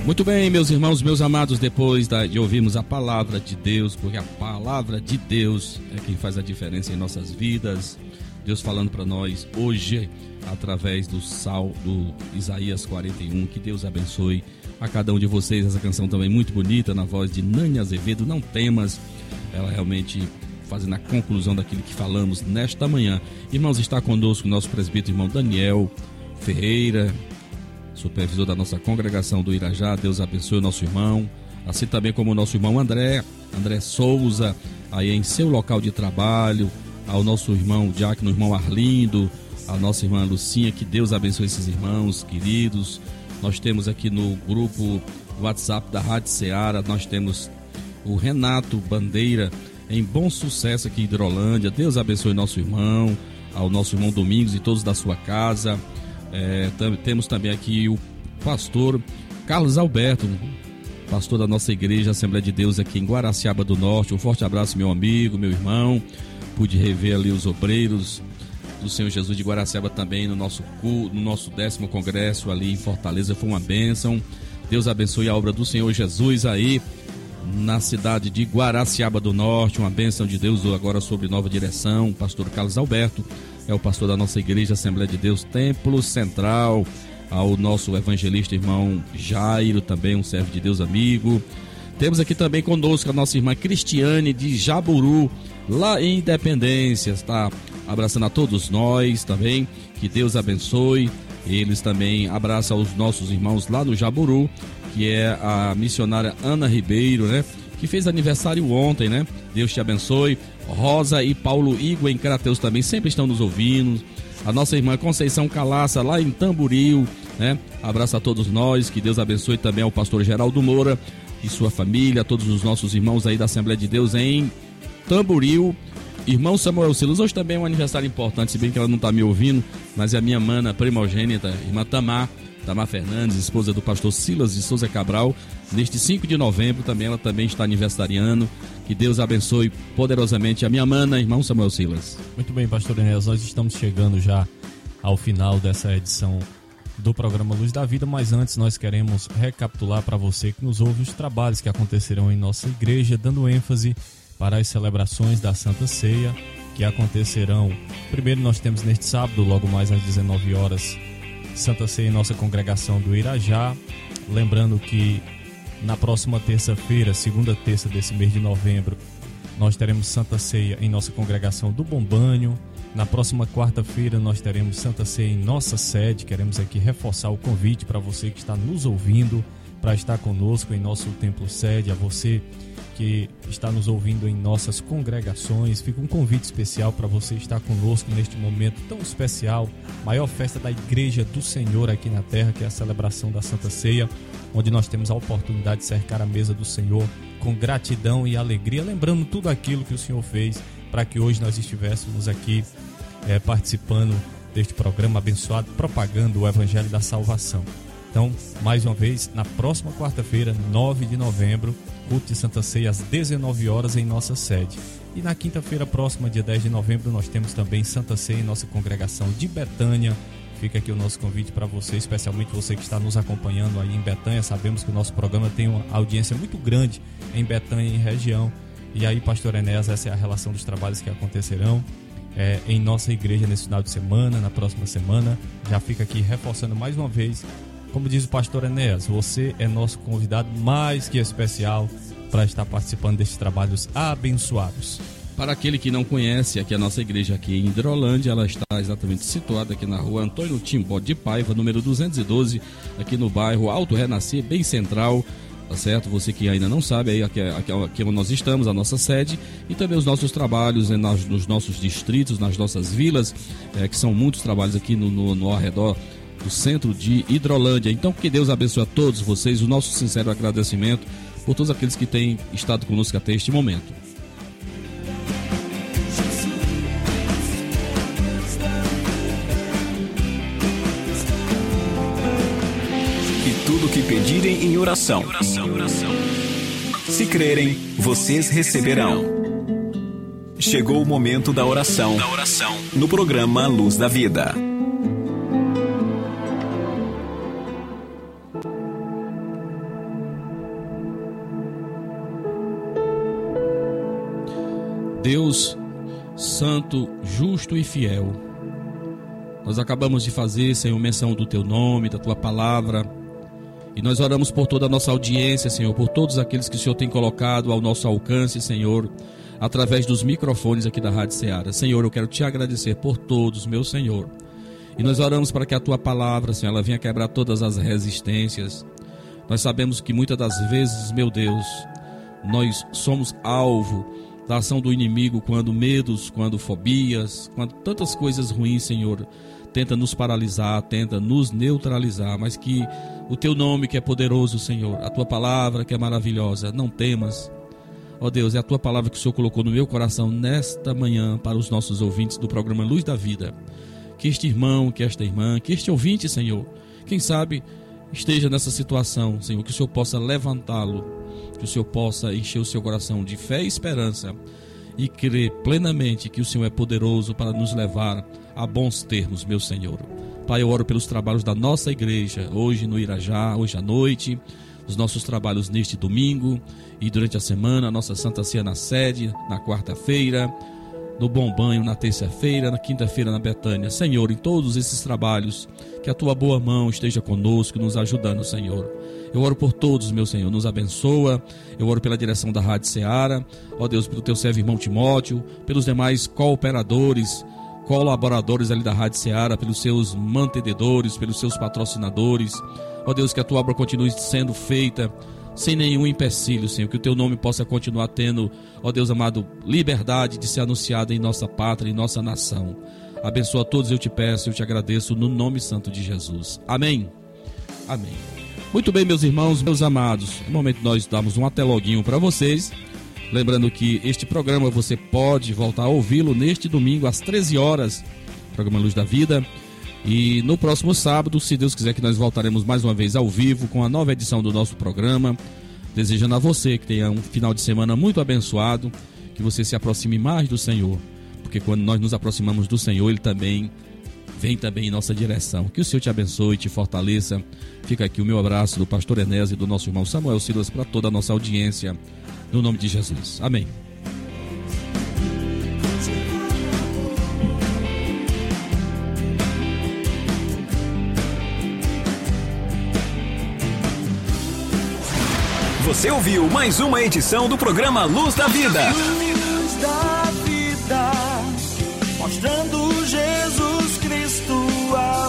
Muito bem, meus irmãos, meus amados, depois de ouvirmos a palavra de Deus, porque a palavra de Deus é quem faz a diferença em nossas vidas. Deus falando para nós hoje através do sal do Isaías 41. Que Deus abençoe a cada um de vocês. Essa canção também muito bonita na voz de Nani Azevedo. Não temas, ela realmente fazendo a conclusão daquilo que falamos nesta manhã. Irmãos, está conosco o nosso presbítero irmão Daniel Ferreira, supervisor da nossa congregação do Irajá. Deus abençoe o nosso irmão. Assim também como o nosso irmão André, André Souza, aí em seu local de trabalho, ao nosso irmão Diácono, irmão Arlindo, a nossa irmã Lucinha, que Deus abençoe esses irmãos queridos. Nós temos aqui no grupo WhatsApp da Rádio Ceará, nós temos o Renato Bandeira, em bom sucesso aqui em Hidrolândia. Deus abençoe nosso irmão, ao nosso irmão Domingos e todos da sua casa. É, temos também aqui o pastor Carlos Alberto, pastor da nossa igreja Assembleia de Deus aqui em Guaraciaba do Norte. Um forte abraço, meu amigo, meu irmão. Pude rever ali os obreiros do Senhor Jesus de Guaraciaba também no nosso no nosso décimo congresso ali em Fortaleza. Foi uma bênção. Deus abençoe a obra do Senhor Jesus aí na cidade de Guaraciaba do Norte. Uma bênção de Deus agora sobre nova direção. Pastor Carlos Alberto é o pastor da nossa igreja Assembleia de Deus Templo Central. Ao nosso evangelista irmão Jairo, também um servo de Deus amigo. Temos aqui também conosco a nossa irmã Cristiane de Jaburu, lá em Independência. Está abraçando a todos nós também. Que Deus abençoe. Eles também abraçam os nossos irmãos lá no Jaburu, que é a missionária Ana Ribeiro, né? Que fez aniversário ontem, né? Deus te abençoe. Rosa e Paulo Igor em Crateus também sempre estão nos ouvindo. A nossa irmã Conceição Calaça lá em Tamboril, né? Abraço a todos nós, que Deus abençoe também ao pastor Geraldo Moura e sua família, todos os nossos irmãos aí da Assembleia de Deus em Tamboril. Irmão Samuel Silas, hoje também é um aniversário importante, se bem que ela não está me ouvindo, mas é a minha mana primogênita, irmã Tamar, Tamar Fernandes, esposa do pastor Silas de Souza Cabral. Neste 5 de novembro também ela também está aniversariando. Que Deus abençoe poderosamente a minha mana, irmão Samuel Silas. Muito bem, pastor Enéas, nós estamos chegando já ao final dessa edição do programa Luz da Vida, mas antes nós queremos recapitular para você que nos ouve os trabalhos que acontecerão em nossa igreja, dando ênfase para as celebrações da Santa Ceia, que acontecerão. Primeiro nós temos neste sábado, logo mais às 19 horas, Santa Ceia em nossa congregação do Irajá. Lembrando que na próxima terça-feira, segunda terça desse mês de novembro, nós teremos Santa Ceia em nossa congregação do Bom Banho. Na próxima quarta-feira nós teremos Santa Ceia em nossa sede. Queremos aqui reforçar o convite para você que está nos ouvindo para estar conosco em nosso templo sede, a você que está nos ouvindo em nossas congregações. Fica um convite especial para você estar conosco neste momento tão especial, maior festa da Igreja do Senhor aqui na terra, que é a celebração da Santa Ceia, onde nós temos a oportunidade de cercar a mesa do Senhor com gratidão e alegria, lembrando tudo aquilo que o Senhor fez para que hoje nós estivéssemos aqui é, participando deste programa abençoado, propagando o Evangelho da Salvação. Então, mais uma vez, na próxima quarta-feira, 9 de novembro, culto de Santa Ceia às 19 horas em nossa sede. E na quinta-feira próxima, dia 10 de novembro, nós temos também Santa Ceia em nossa congregação de Betânia. Fica aqui o nosso convite para você, especialmente você que está nos acompanhando aí em Betânia. Sabemos que o nosso programa tem uma audiência muito grande em Betânia e região. E aí, Pastor Enéas, essa é a relação dos trabalhos que acontecerão é, em nossa igreja nesse final de semana, na próxima semana. Já fica aqui reforçando mais uma vez como diz o pastor Enéas, você é nosso convidado mais que especial para estar participando destes trabalhos abençoados. Para aquele que não conhece, aqui a nossa igreja aqui em Hidrolândia, ela está exatamente situada aqui na rua Antônio Timbó de Paiva, número 212, aqui no bairro Alto Renascer, bem central, tá certo? Você que ainda não sabe, aí aqui, aqui, aqui onde nós estamos, a nossa sede, e também os nossos trabalhos né, nos nossos distritos, nas nossas vilas, é, que são muitos trabalhos aqui no, no, no arredor do centro de Hidrolândia. Então, que Deus abençoe a todos vocês, o nosso sincero agradecimento por todos aqueles que têm estado conosco até este momento. E tudo que pedirem em oração. Se crerem, vocês receberão. Chegou o momento da oração. No programa Luz da Vida. Deus santo, justo e fiel. Nós acabamos de fazer, Senhor, menção do teu nome, da tua palavra. E nós oramos por toda a nossa audiência, Senhor, por todos aqueles que o Senhor tem colocado ao nosso alcance, Senhor, através dos microfones aqui da Rádio Ceará. Senhor, eu quero te agradecer por todos, meu Senhor. E nós oramos para que a tua palavra, Senhor, ela venha quebrar todas as resistências. Nós sabemos que muitas das vezes, meu Deus, nós somos alvo da ação do inimigo quando medos, quando fobias, quando tantas coisas ruins, Senhor, tenta nos paralisar, tenta nos neutralizar, mas que o teu nome que é poderoso, Senhor, a tua palavra que é maravilhosa, não temas. Ó Deus, é a tua palavra que o Senhor colocou no meu coração nesta manhã para os nossos ouvintes do programa Luz da Vida. Que este irmão, que esta irmã, que este ouvinte, Senhor, quem sabe esteja nessa situação, Senhor, que o Senhor possa levantá-lo que o Senhor possa encher o seu coração de fé e esperança e crer plenamente que o Senhor é poderoso para nos levar a bons termos, meu Senhor. Pai, eu oro pelos trabalhos da nossa igreja, hoje no Irajá, hoje à noite, os nossos trabalhos neste domingo e durante a semana, a nossa Santa Ceia na sede, na quarta-feira, no Bom Banho na terça-feira, na quinta-feira na Betânia. Senhor, em todos esses trabalhos, que a tua boa mão esteja conosco, nos ajudando, Senhor. Eu oro por todos, meu Senhor, nos abençoa. Eu oro pela direção da Rádio Ceará, ó Deus, pelo teu servo irmão Timóteo, pelos demais cooperadores, colaboradores ali da Rádio Ceará, pelos seus mantenedores, pelos seus patrocinadores. Ó Deus, que a tua obra continue sendo feita sem nenhum empecilho, Senhor, que o teu nome possa continuar tendo, ó Deus amado, liberdade de ser anunciado em nossa pátria, em nossa nação. Abençoa a todos, eu te peço, eu te agradeço no nome santo de Jesus. Amém. Amém. Muito bem, meus irmãos, meus amados. No momento nós damos um até loguinho para vocês. Lembrando que este programa você pode voltar a ouvi-lo neste domingo às 13 horas, programa Luz da Vida. E no próximo sábado, se Deus quiser que nós voltaremos mais uma vez ao vivo com a nova edição do nosso programa. Desejando a você que tenha um final de semana muito abençoado, que você se aproxime mais do Senhor, porque quando nós nos aproximamos do Senhor, ele também vem também em nossa direção. Que o Senhor te abençoe e te fortaleça. Fica aqui o meu abraço do pastor Enés e do nosso irmão Samuel Silas para toda a nossa audiência. No nome de Jesus. Amém. Você ouviu mais uma edição do programa Luz da Vida.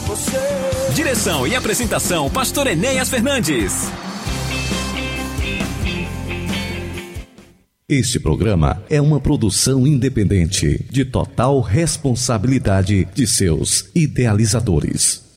Você. Direção e apresentação, Pastor Enéas Fernandes. Este programa é uma produção independente, de total responsabilidade de seus idealizadores.